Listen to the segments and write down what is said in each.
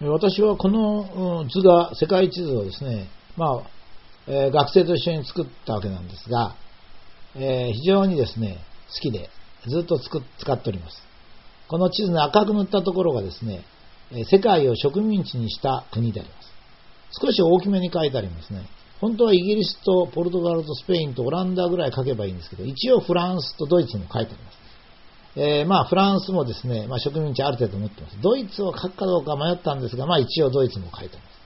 私はこの図が、世界地図をですね、まあ、えー、学生と一緒に作ったわけなんですが、えー、非常にですね、好きで、ずっと使っております。この地図に赤く塗ったところがですね、世界を植民地にした国であります。少し大きめに書いてありますね。本当はイギリスとポルトガルとスペインとオランダぐらい書けばいいんですけど、一応フランスとドイツも書いてあります。えー、まあフランスもですね、まあ、植民地ある程度持ってます。ドイツを書くかどうか迷ったんですが、まあ一応ドイツも書いてます。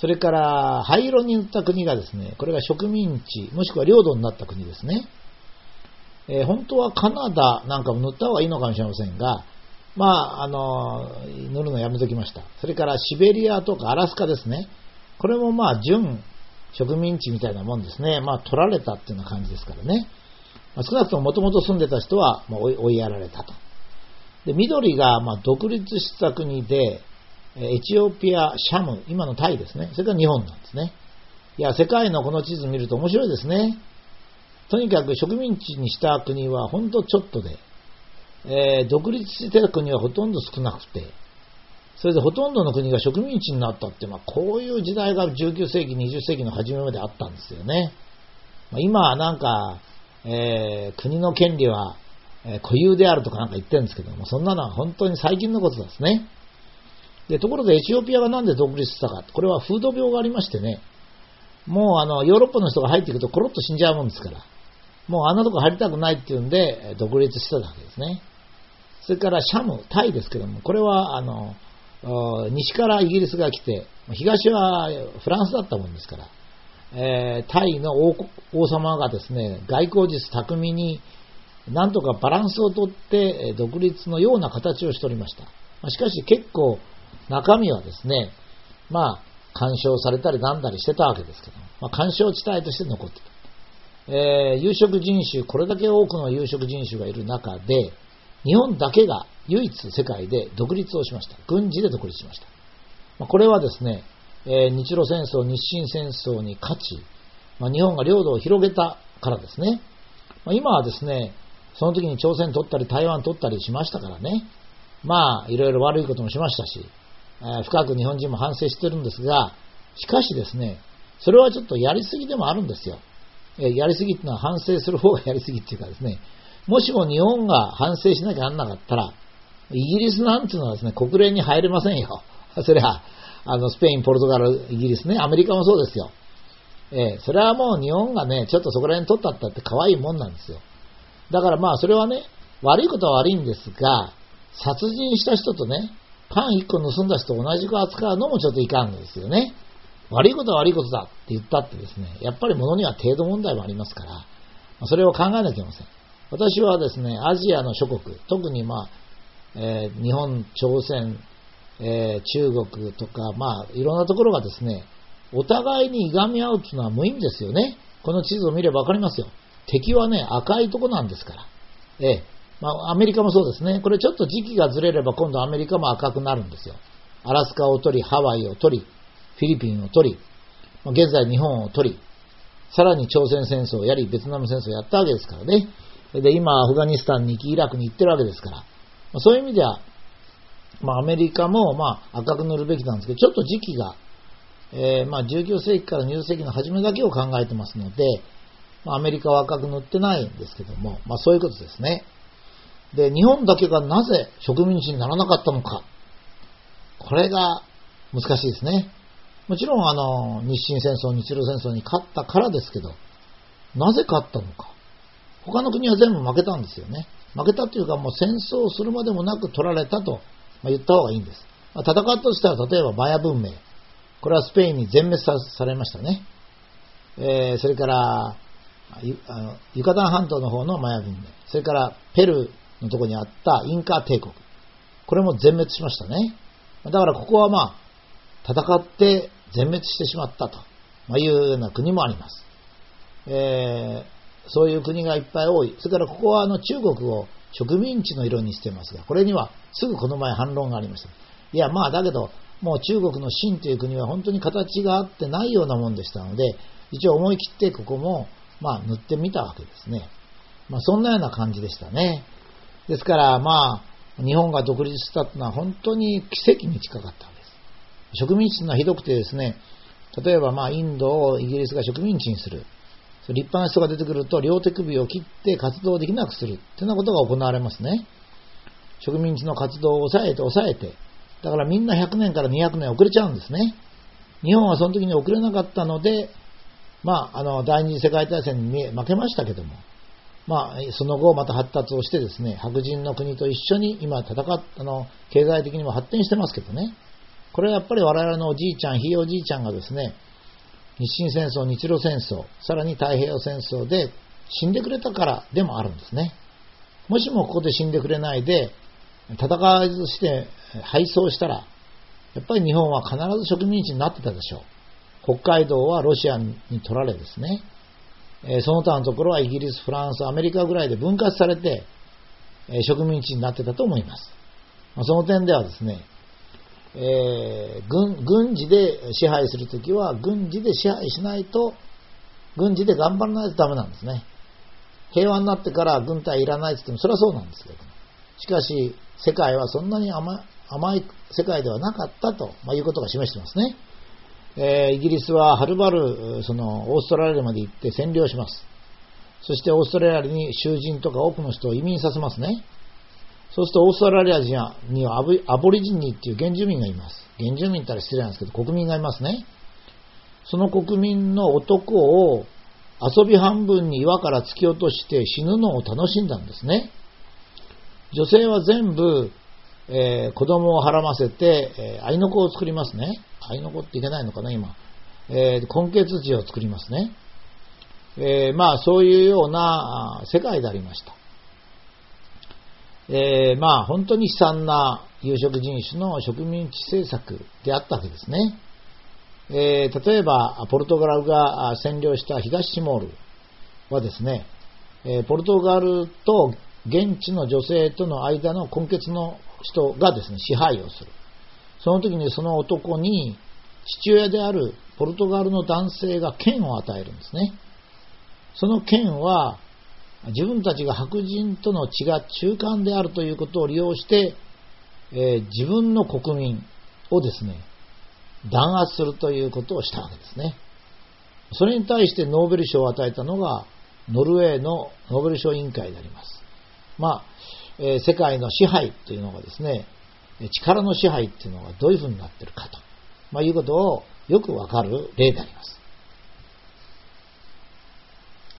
それから灰色に塗った国がですね、これが植民地、もしくは領土になった国ですね。えー、本当はカナダなんかも塗った方がいいのかもしれませんが、まあ、あの、塗るのやめときました。それからシベリアとかアラスカですね。これもまあ、準植民地みたいなもんですね。まあ、取られたっていうような感じですからね。まあ、少なくとももともと住んでた人は、まあ、追いやられたと。で、緑が、まあ、独立した国で、エチオピア、シャム、今のタイですね。それから日本なんですね。いや、世界のこの地図見ると面白いですね。とにかく植民地にした国はほんとちょっとで、えー、独立してた国はほとんど少なくて、それでほとんどの国が植民地になったって、まあ、こういう時代が19世紀、20世紀の初めまであったんですよね。まあ、今はなんか、えー、国の権利は、え固有であるとかなんか言ってるんですけども、そんなのは本当に最近のことですね。で、ところでエチオピアがなんで独立したか、これは風土病がありましてね、もうあの、ヨーロッパの人が入っていくとコロッと死んじゃうもんですから。もうあんなとこ入りたくないっていうんで、独立してたわけですね。それからシャム、タイですけども、これはあの、西からイギリスが来て、東はフランスだったもんですから、えー、タイの王様がですね、外交術巧みになんとかバランスをとって独立のような形をしておりました。しかし結構中身はですね、まあ、干渉されたりなんだりしてたわけですけど、まあ、干渉地帯として残ってた。えー、有色人種、これだけ多くの有色人種がいる中で、日本だけが唯一世界で独立をしました。軍事で独立しました。まあ、これはですね、えー、日露戦争、日清戦争に勝ち、まあ、日本が領土を広げたからですね。まあ、今はですね、その時に朝鮮取ったり台湾取ったりしましたからね。まあ、いろいろ悪いこともしましたし、えー、深く日本人も反省してるんですが、しかしですね、それはちょっとやりすぎでもあるんですよ。えやりすぎっていうのは反省する方がやりすぎっていうかですね、もしも日本が反省しなきゃなんなかったら、イギリスなんていうのはですね、国連に入れませんよ。それは、あの、スペイン、ポルトガル、イギリスね、アメリカもそうですよ。えー、それはもう日本がね、ちょっとそこら辺取ったったって可愛いもんなんですよ。だからまあ、それはね、悪いことは悪いんですが、殺人した人とね、パン1個盗んだ人と同じく扱うのもちょっといかんですよね。悪いことは悪いことだって言ったってですね、やっぱり物には程度問題もありますから、それを考えなきゃいけません。私はですね、アジアの諸国、特にまあ、えー、日本、朝鮮、えー、中国とか、まあ、いろんなところがですね、お互いにいがみ合うっていうのは無意味ですよね。この地図を見ればわかりますよ。敵はね、赤いとこなんですから。ええまあ、アメリカもそうですね。これちょっと時期がずれれば今度アメリカも赤くなるんですよ。アラスカを取り、ハワイを取り、フィリピンを取り、現在日本を取り、さらに朝鮮戦争をやり、ベトナム戦争をやったわけですからね。で、今、アフガニスタンに行き、イラクに行ってるわけですから。そういう意味では、まあ、アメリカも、まあ、赤く塗るべきなんですけど、ちょっと時期が、えー、まあ、19世紀から20世紀の初めだけを考えてますので、まあ、アメリカは赤く塗ってないんですけども、まあ、そういうことですね。で、日本だけがなぜ植民地にならなかったのか。これが難しいですね。もちろんあの日清戦争、日露戦争に勝ったからですけど、なぜ勝ったのか。他の国は全部負けたんですよね。負けたというかもう戦争するまでもなく取られたとま言った方がいいんです。ま戦ったとしたら例えばマヤ文明。これはスペインに全滅されましたね。えー、それからユユカタン半島の方のマヤ文明。それからペルーのとこにあったインカ帝国。これも全滅しましたね。だからここはまあ、戦って全滅してしまったとまいうような国もあります。えー、そういう国がいっぱい多い。それからここはあの中国を植民地の色にしてますが、これにはすぐこの前反論がありました。いや、まあだけど、もう中国の清という国は本当に形があってないようなもんでしたので、一応思い切ってここも、まあ塗ってみたわけですね。まあそんなような感じでしたね。ですからまあ、日本が独立したというのは本当に奇跡に近かったわけです。植民地がひどくてですね、例えばまあインドをイギリスが植民地にする。立派な人が出てくると両手首を切って活動できなくする。っていうようなことが行われますね。植民地の活動を抑えて抑えて。だからみんな100年から200年遅れちゃうんですね。日本はその時に遅れなかったので、まあ、あの、第二次世界大戦に負けましたけども、まあ、その後また発達をしてですね、白人の国と一緒に今戦っ、あの、経済的にも発展してますけどね。これはやっぱり我々のおじいちゃん、ひいおじいちゃんがですね、日清戦争、日露戦争、さらに太平洋戦争で死んでくれたからでもあるんですね。もしもここで死んでくれないで、戦わずして敗走したら、やっぱり日本は必ず植民地になってたでしょう。北海道はロシアに取られですね、えその他のところはイギリス、フランス、アメリカぐらいで分割されて、え植民地になってたと思います。まその点ではですね、えー、軍軍事で支配するときは軍事で支配しないと、軍事で頑張らないとダメなんですね。平和になってから軍隊いらないって言ってもそれはそうなんですけどしかし、世界はそんなに甘い世界ではなかったと、まあ、いうことが示してますね。えー、イギリスははるばるそのオーストラリアまで行って占領します。そしてオーストラリアに囚人とか多くの人を移民させますね。そうするとオーストラリア人にはアボリジニーっていう原住民がいます。原住民ったら失礼なんですけど、国民がいますね。その国民の男を遊び半分に岩から突き落として死ぬのを楽しんだんですね。女性は全部、えー、子供をはらませて、えー、愛の子を作りますね。愛の子っていけないのかな、今。えー、根血児を作りますね。えー、まあ、そういうような世界でありました。えー、まあ本当に悲惨な有色人種の植民地政策であったわけですね。えー、例えば、ポルトガルが占領した東シモールはですね、えー、ポルトガルと現地の女性との間の根血の人がですね、支配をする。その時にその男に父親であるポルトガルの男性が剣を与えるんですね。その剣は自分たちが白人との血が中間であるということを利用して、えー、自分の国民をですね、弾圧するということをしたわけですね。それに対してノーベル賞を与えたのが、ノルウェーのノーベル賞委員会であります。まあ、えー、世界の支配というのがですね、力の支配というのがどういうふうになっているかと、まあ、いうことをよくわかる例であります。